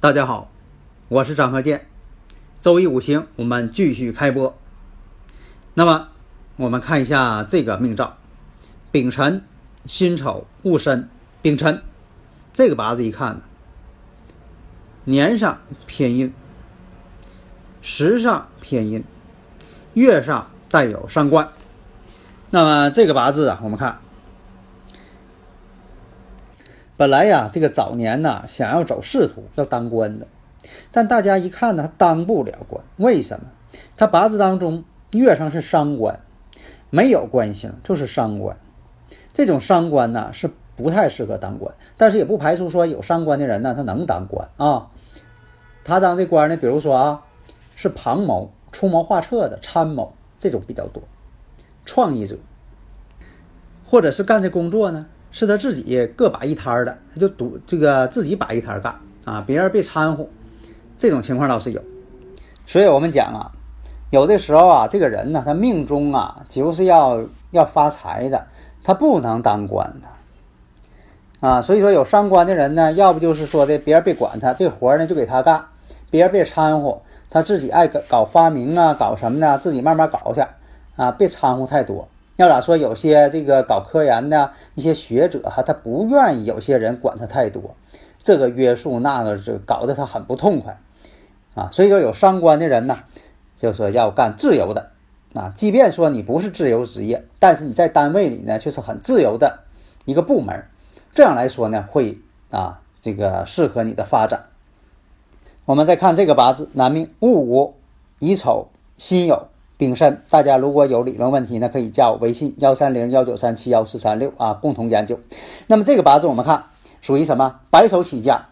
大家好，我是张和建。周一五行，我们继续开播。那么，我们看一下这个命兆：丙辰、辛丑、戊申。丙辰这个八字一看呢，年上偏阴，时上偏阴，月上带有伤官。那么这个八字啊，我们看。本来呀，这个早年呢，想要走仕途，要当官的，但大家一看呢，他当不了官。为什么？他八字当中月上是伤官，没有官星，就是伤官。这种伤官呢，是不太适合当官。但是也不排除说有伤官的人呢，他能当官啊。他当这官呢，比如说啊，是旁谋、出谋划策的参谋，这种比较多。创意者，或者是干这工作呢？是他自己各把一摊儿的，他就独这个自己把一摊儿干啊，别人别掺和，这种情况倒是有。所以我们讲啊，有的时候啊，这个人呢，他命中啊就是要要发财的，他不能当官的啊。所以说有伤官的人呢，要不就是说的别人别管他，这活儿呢就给他干，别人别掺和，他自己爱搞搞发明啊，搞什么呢？自己慢慢搞去啊，别掺和太多。要咋说？有些这个搞科研的一些学者哈，他不愿意有些人管他太多，这个约束那个就搞得他很不痛快啊。所以说有伤官的人呢，就说要干自由的啊。即便说你不是自由职业，但是你在单位里呢却是很自由的一个部门，这样来说呢会啊这个适合你的发展。我们再看这个八字，男命戊午、乙丑、辛酉。丙申，大家如果有理论问题呢，可以加我微信幺三零幺九三七幺四三六啊，共同研究。那么这个八字我们看属于什么？白手起家。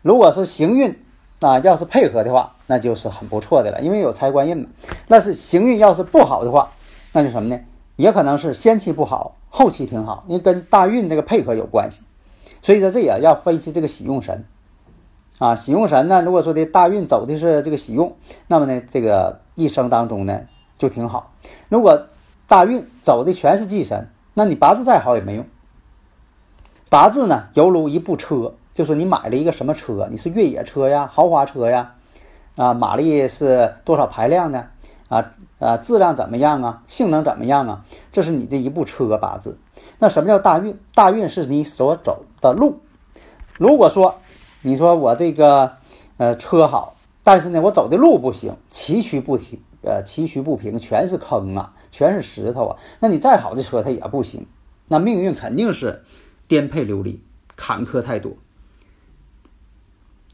如果是行运啊，要是配合的话，那就是很不错的了，因为有财官印嘛。那是行运要是不好的话，那就什么呢？也可能是先期不好，后期挺好，因为跟大运这个配合有关系。所以说这也要分析这个喜用神啊。喜用神呢，如果说的大运走的是这个喜用，那么呢，这个一生当中呢。就挺好。如果大运走的全是忌神，那你八字再好也没用。八字呢，犹如一部车，就说你买了一个什么车，你是越野车呀、豪华车呀，啊，马力是多少排量呢？啊啊，质量怎么样啊？性能怎么样啊？这是你的一部车八字。那什么叫大运？大运是你所走的路。如果说你说我这个呃车好，但是呢我走的路不行，崎岖不平。呃，崎岖不平，全是坑啊，全是石头啊。那你再好的车，它也不行。那命运肯定是颠沛流离，坎坷太多。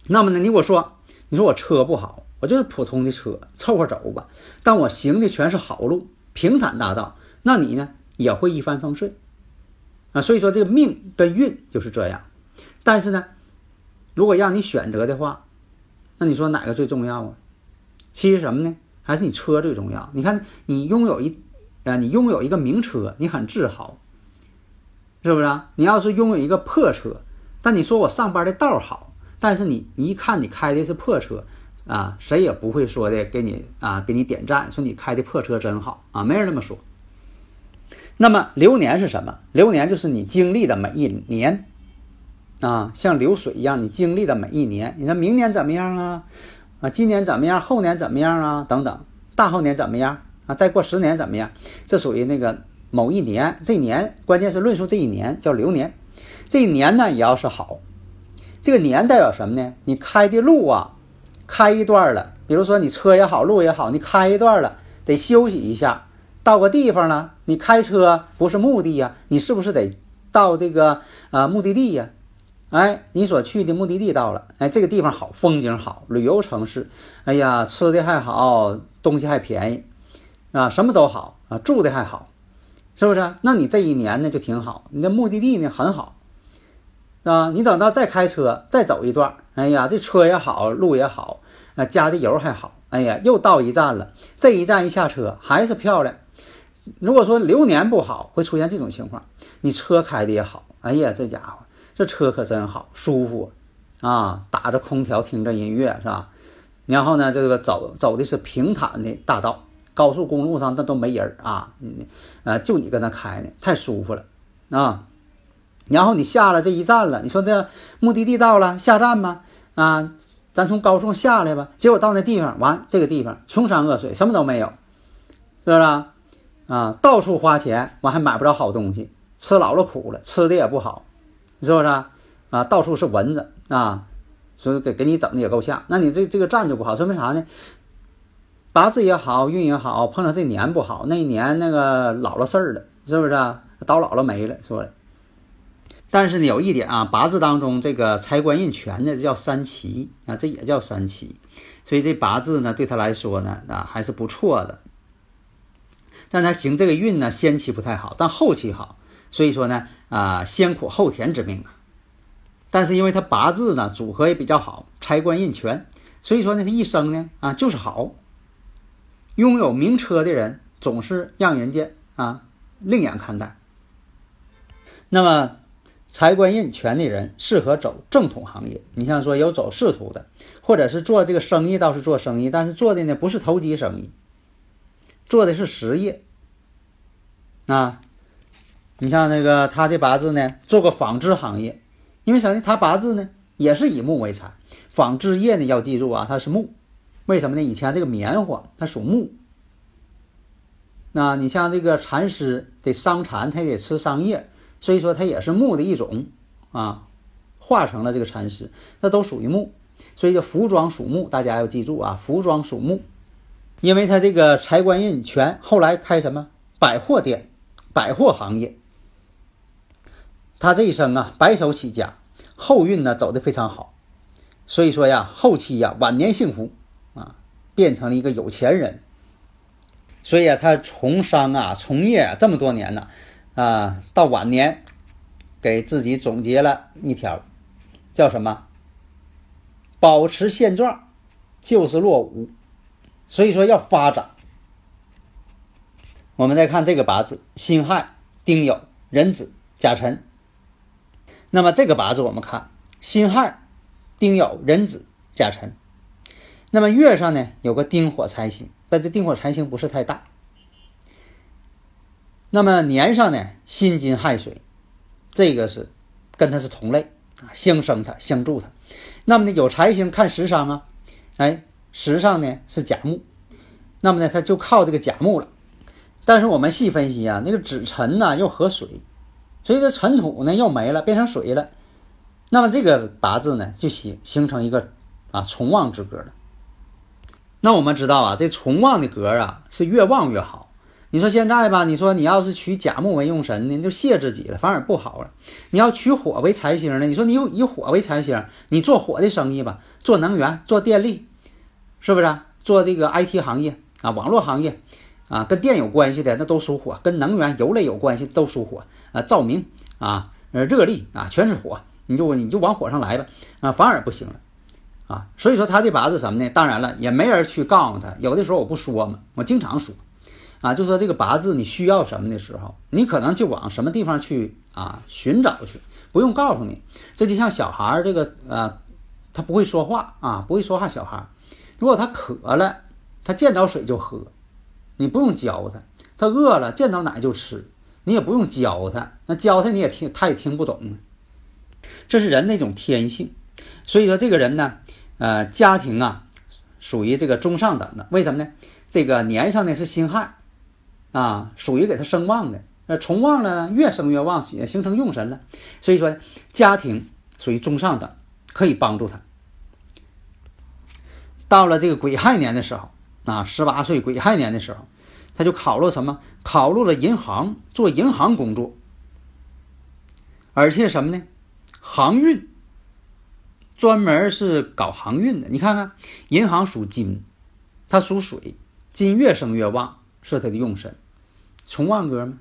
那么呢，你给我说，你说我车不好，我就是普通的车，凑合走吧。但我行的全是好路，平坦大道，那你呢也会一帆风顺啊。所以说，这个命跟运就是这样。但是呢，如果让你选择的话，那你说哪个最重要啊？其实什么呢？还是你车最重要。你看，你拥有一，啊，你拥有一个名车，你很自豪，是不是啊？你要是拥有一个破车，但你说我上班的道好，但是你你一看你开的是破车，啊，谁也不会说的给你啊给你点赞，说你开的破车真好啊，没人那么说。那么流年是什么？流年就是你经历的每一年，啊，像流水一样，你经历的每一年。你说明年怎么样啊？啊，今年怎么样？后年怎么样啊？等等，大后年怎么样啊？再过十年怎么样？这属于那个某一年，这年关键是论述这一年叫流年，这一年呢也要是好，这个年代表什么呢？你开的路啊，开一段了，比如说你车也好，路也好，你开一段了，得休息一下，到个地方了，你开车不是目的呀，你是不是得到这个啊目的地呀？哎，你所去的目的地到了，哎，这个地方好，风景好，旅游城市，哎呀，吃的还好，东西还便宜，啊，什么都好啊，住的还好，是不是？那你这一年呢就挺好，你的目的地呢很好，啊，你等到再开车再走一段，哎呀，这车也好，路也好，啊，加的油还好，哎呀，又到一站了，这一站一下车还是漂亮。如果说流年不好，会出现这种情况，你车开的也好，哎呀，这家伙。这车可真好，舒服，啊，打着空调，听着音乐，是吧？然后呢，这个走走的是平坦的大道，高速公路上那都没人啊，嗯，呃，就你跟那开呢，太舒服了，啊。然后你下了这一站了，你说这目的地到了，下站吧，啊，咱从高速下来吧。结果到那地方，完这个地方穷山恶水，什么都没有，是不是？啊，到处花钱，完还买不着好东西，吃老了苦了，吃的也不好。是不是啊？啊，到处是蚊子啊，所以给给你整的也够呛。那你这这个站就不好，说明啥呢？八字也好，运也好，碰上这年不好，那一年那个老了事儿了，是不是啊？到老了没了，说。但是呢，有一点啊，八字当中这个财官印全的这叫三奇啊，这也叫三奇，所以这八字呢，对他来说呢，啊还是不错的。但他行这个运呢，先期不太好，但后期好。所以说呢，啊，先苦后甜之命啊，但是因为他八字呢组合也比较好，财官印全，所以说呢，他一生呢啊就是好。拥有名车的人总是让人家啊另眼看待。那么财官印全的人适合走正统行业，你像说有走仕途的，或者是做这个生意，倒是做生意，但是做的呢不是投机生意，做的是实业啊。你像那个他这八字呢，做个纺织行业，因为啥呢？他八字呢也是以木为财，纺织业呢要记住啊，它是木，为什么呢？以前这个棉花它属木，那你像这个蚕丝得伤蚕，它得吃桑叶，所以说它也是木的一种啊，化成了这个蚕丝，那都属于木，所以叫服装属木，大家要记住啊，服装属木，因为他这个财官印全，后来开什么？百货店，百货行业。他这一生啊，白手起家，后运呢走得非常好，所以说呀，后期呀晚年幸福啊，变成了一个有钱人。所以啊，他从商啊，从业啊这么多年呢，啊，到晚年给自己总结了一条，叫什么？保持现状就是落伍。所以说要发展。我们再看这个八字：辛亥、丁酉、壬子、甲辰。那么这个八字我们看辛亥、丁酉、壬子、甲辰。那么月上呢有个丁火财星，但这丁火财星不是太大。那么年上呢辛金亥水，这个是跟它是同类，相生它，相助它。那么呢有财星看时上啊，哎，时上呢是甲木，那么呢它就靠这个甲木了。但是我们细分析啊，那个子辰呢又合水。所以这尘土呢又没了，变成水了，那么这个八字呢就形形成一个啊从旺之格了。那我们知道啊，这从旺的格啊是越旺越好。你说现在吧，你说你要是取甲木为用神呢，就泄自己了，反而不好了。你要取火为财星呢，你说你以火为财星，你做火的生意吧，做能源、做电力，是不是？做这个 IT 行业啊，网络行业。啊，跟电有关系的那都属火，跟能源、油类有关系都属火啊。照明啊，呃，热力啊，全是火，你就你就往火上来吧啊，反而不行了啊。所以说他这八字什么呢？当然了，也没人去告诉他。有的时候我不说嘛，我经常说啊，就说这个八字你需要什么的时候，你可能就往什么地方去啊寻找去，不用告诉你。这就像小孩儿这个呃，他不会说话啊，不会说话。小孩儿如果他渴了，他见着水就喝。你不用教他，他饿了见到奶就吃，你也不用教他，那教他你也听，他也听不懂。这是人那种天性，所以说这个人呢，呃，家庭啊，属于这个中上等的。为什么呢？这个年上呢是辛亥，啊，属于给他生旺的。那从旺了，越生越旺，也形成用神了。所以说家庭属于中上等，可以帮助他。到了这个癸亥年的时候。啊，十八岁癸亥年的时候，他就考入什么？考入了银行，做银行工作。而且什么呢？航运专门是搞航运的。你看看，银行属金，它属水，金越生越旺，是它的用神，从旺哥嘛。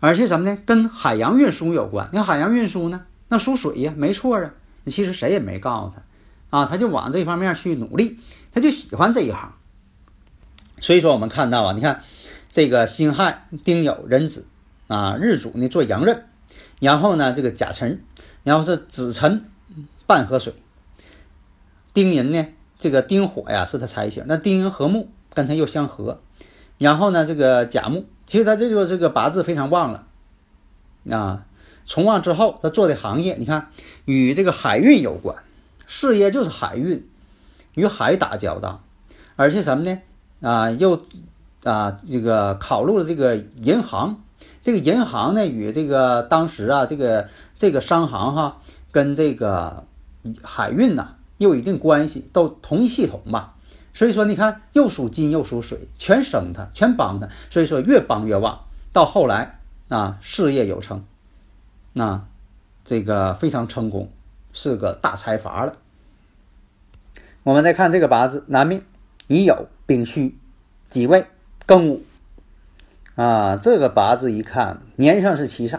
而且什么呢？跟海洋运输有关。那海洋运输呢，那属水呀，没错啊。其实谁也没告诉他，啊，他就往这方面去努力，他就喜欢这一行。所以说，我们看到啊，你看这个辛亥、丁酉、壬子啊，日主呢做阳刃，然后呢这个甲辰，然后是子辰半合水，丁寅呢这个丁火呀是他财星，那丁寅合木跟他又相合，然后呢这个甲木，其实他这就这个八字非常旺了啊。从旺之后，他做的行业，你看与这个海运有关，事业就是海运，与海打交道，而且什么呢？啊，又啊，这个考入了这个银行，这个银行呢，与这个当时啊，这个这个商行哈，跟这个海运呐，又有一定关系，都同一系统吧。所以说，你看又属金又属水，全生他，全帮他，所以说越帮越旺。到后来啊，事业有成，那这个非常成功，是个大财阀了。我们再看这个八字，男命乙酉。丙戌、己未、庚午啊，这个八字一看，年上是七煞，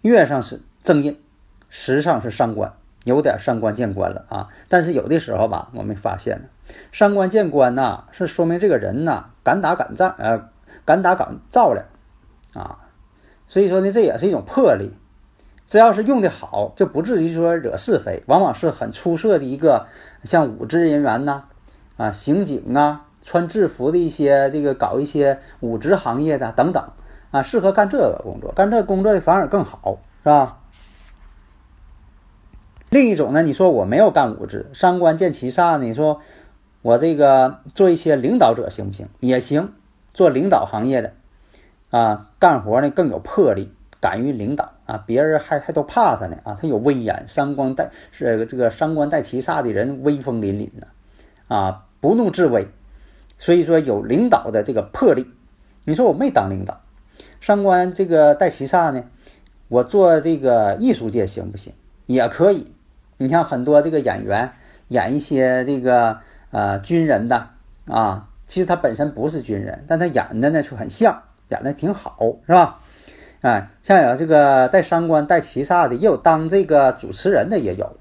月上是正印，时上是伤官，有点伤官见官了啊。但是有的时候吧，我们发现呢，伤官见官呐，是说明这个人呐敢打敢战，呃，敢打敢造了啊。所以说呢，这也是一种魄力。只要是用的好，就不至于说惹是非，往往是很出色的一个像武职人员呐，啊刑警啊。穿制服的一些，这个搞一些武职行业的等等啊，适合干这个工作，干这工作的反而更好，是吧？另一种呢，你说我没有干武职，伤官见其煞？你说我这个做一些领导者行不行？也行，做领导行业的啊，干活呢更有魄力，敢于领导啊，别人还还都怕他呢啊，他有威严，伤官带是这个伤官带七煞的人威风凛凛的啊，不怒自威。所以说有领导的这个魄力，你说我没当领导，上官这个带七煞呢，我做这个艺术界行不行？也可以。你像很多这个演员演一些这个呃军人的啊，其实他本身不是军人，但他演的呢就很像，演的挺好，是吧？哎，像有这个带伤官带七煞的，也有当这个主持人的也有。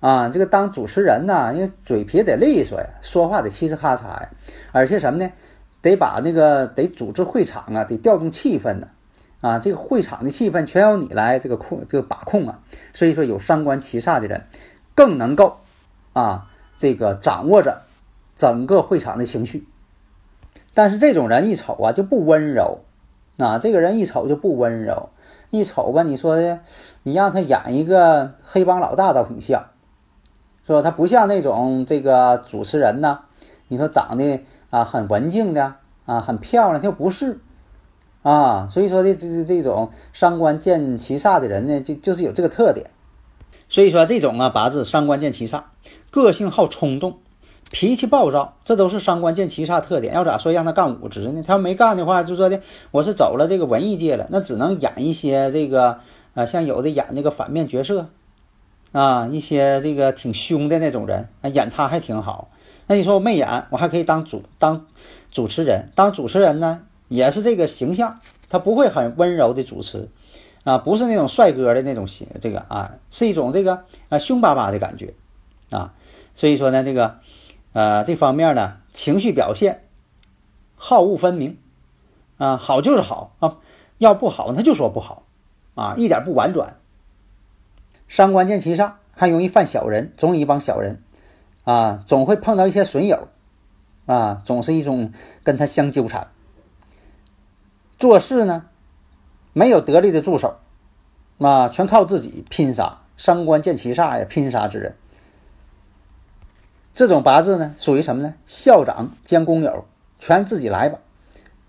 啊，这个当主持人呢，因为嘴皮得利索呀，说话得嘁哧咔嚓呀，而且什么呢？得把那个得组织会场啊，得调动气氛呢。啊，这个会场的气氛全由你来这个控这个把控啊。所以说，有三观七煞的人，更能够啊这个掌握着整个会场的情绪。但是这种人一瞅啊就不温柔，啊，这个人一瞅就不温柔，一瞅吧，你说的，你让他演一个黑帮老大倒挺像。是吧？他不像那种这个主持人呢，你说长得啊很文静的啊很漂亮，他不是啊。所以说的这是这种伤官见七煞的人呢，就就是有这个特点。所以说这种啊八字伤官见七煞，个性好冲动，脾气暴躁，这都是伤官见七煞特点。要咋说让他干武职呢？他要没干的话，就说的我是走了这个文艺界了，那只能演一些这个啊，像有的演那个反面角色。啊，一些这个挺凶的那种人，啊，演他还挺好。那你说我没演，我还可以当主当主持人，当主持人呢，也是这个形象，他不会很温柔的主持，啊，不是那种帅哥的那种形，这个啊，是一种这个啊凶巴巴的感觉，啊，所以说呢，这个呃这方面呢，情绪表现好恶分明，啊，好就是好啊，要不好他就说不好，啊，一点不婉转。伤官见其上，还容易犯小人，总有一帮小人，啊，总会碰到一些损友，啊，总是一种跟他相纠缠。做事呢，没有得力的助手，啊，全靠自己拼杀。伤官见其煞呀，拼杀之人。这种八字呢，属于什么呢？校长兼工友，全自己来吧，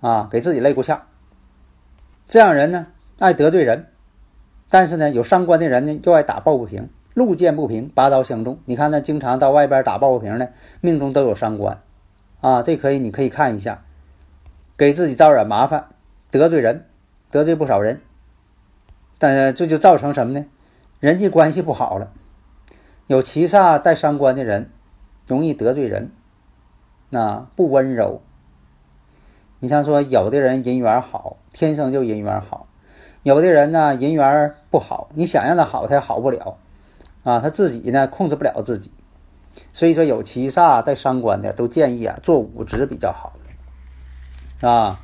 啊，给自己累够呛。这样人呢，爱得罪人。但是呢，有伤官的人呢，又爱打抱不平，路见不平，拔刀相助。你看他经常到外边打抱不平的，命中都有伤官，啊，这可以，你可以看一下，给自己招惹麻烦，得罪人，得罪不少人，但这就造成什么呢？人际关系不好了，有七煞带伤官的人，容易得罪人，那不温柔。你像说，有的人人缘好，天生就人缘好；有的人呢，人缘不好，你想让他好，他也好不了啊，他自己呢控制不了自己。所以说，有七煞带伤官的，都建议啊做武职比较好，啊。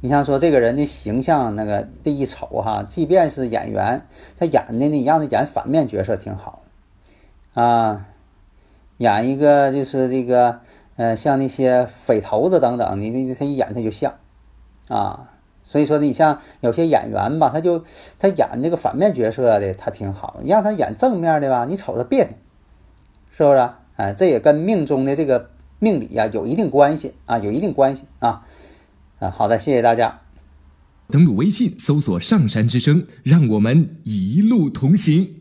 你像说这个人的形象，那个这一瞅哈，即便是演员，他演的呢，你让他演反面角色挺好，啊，演一个就是这个，呃，像那些匪头子等等，你你他一演他就像，啊，所以说你像有些演员吧，他就他演这个反面角色的，他挺好，你让他演正面的吧，你瞅着别扭，是不是？哎，这也跟命中的这个命理啊有一定关系啊，有一定关系啊。啊，好的，谢谢大家。登录微信，搜索“上山之声”，让我们一路同行。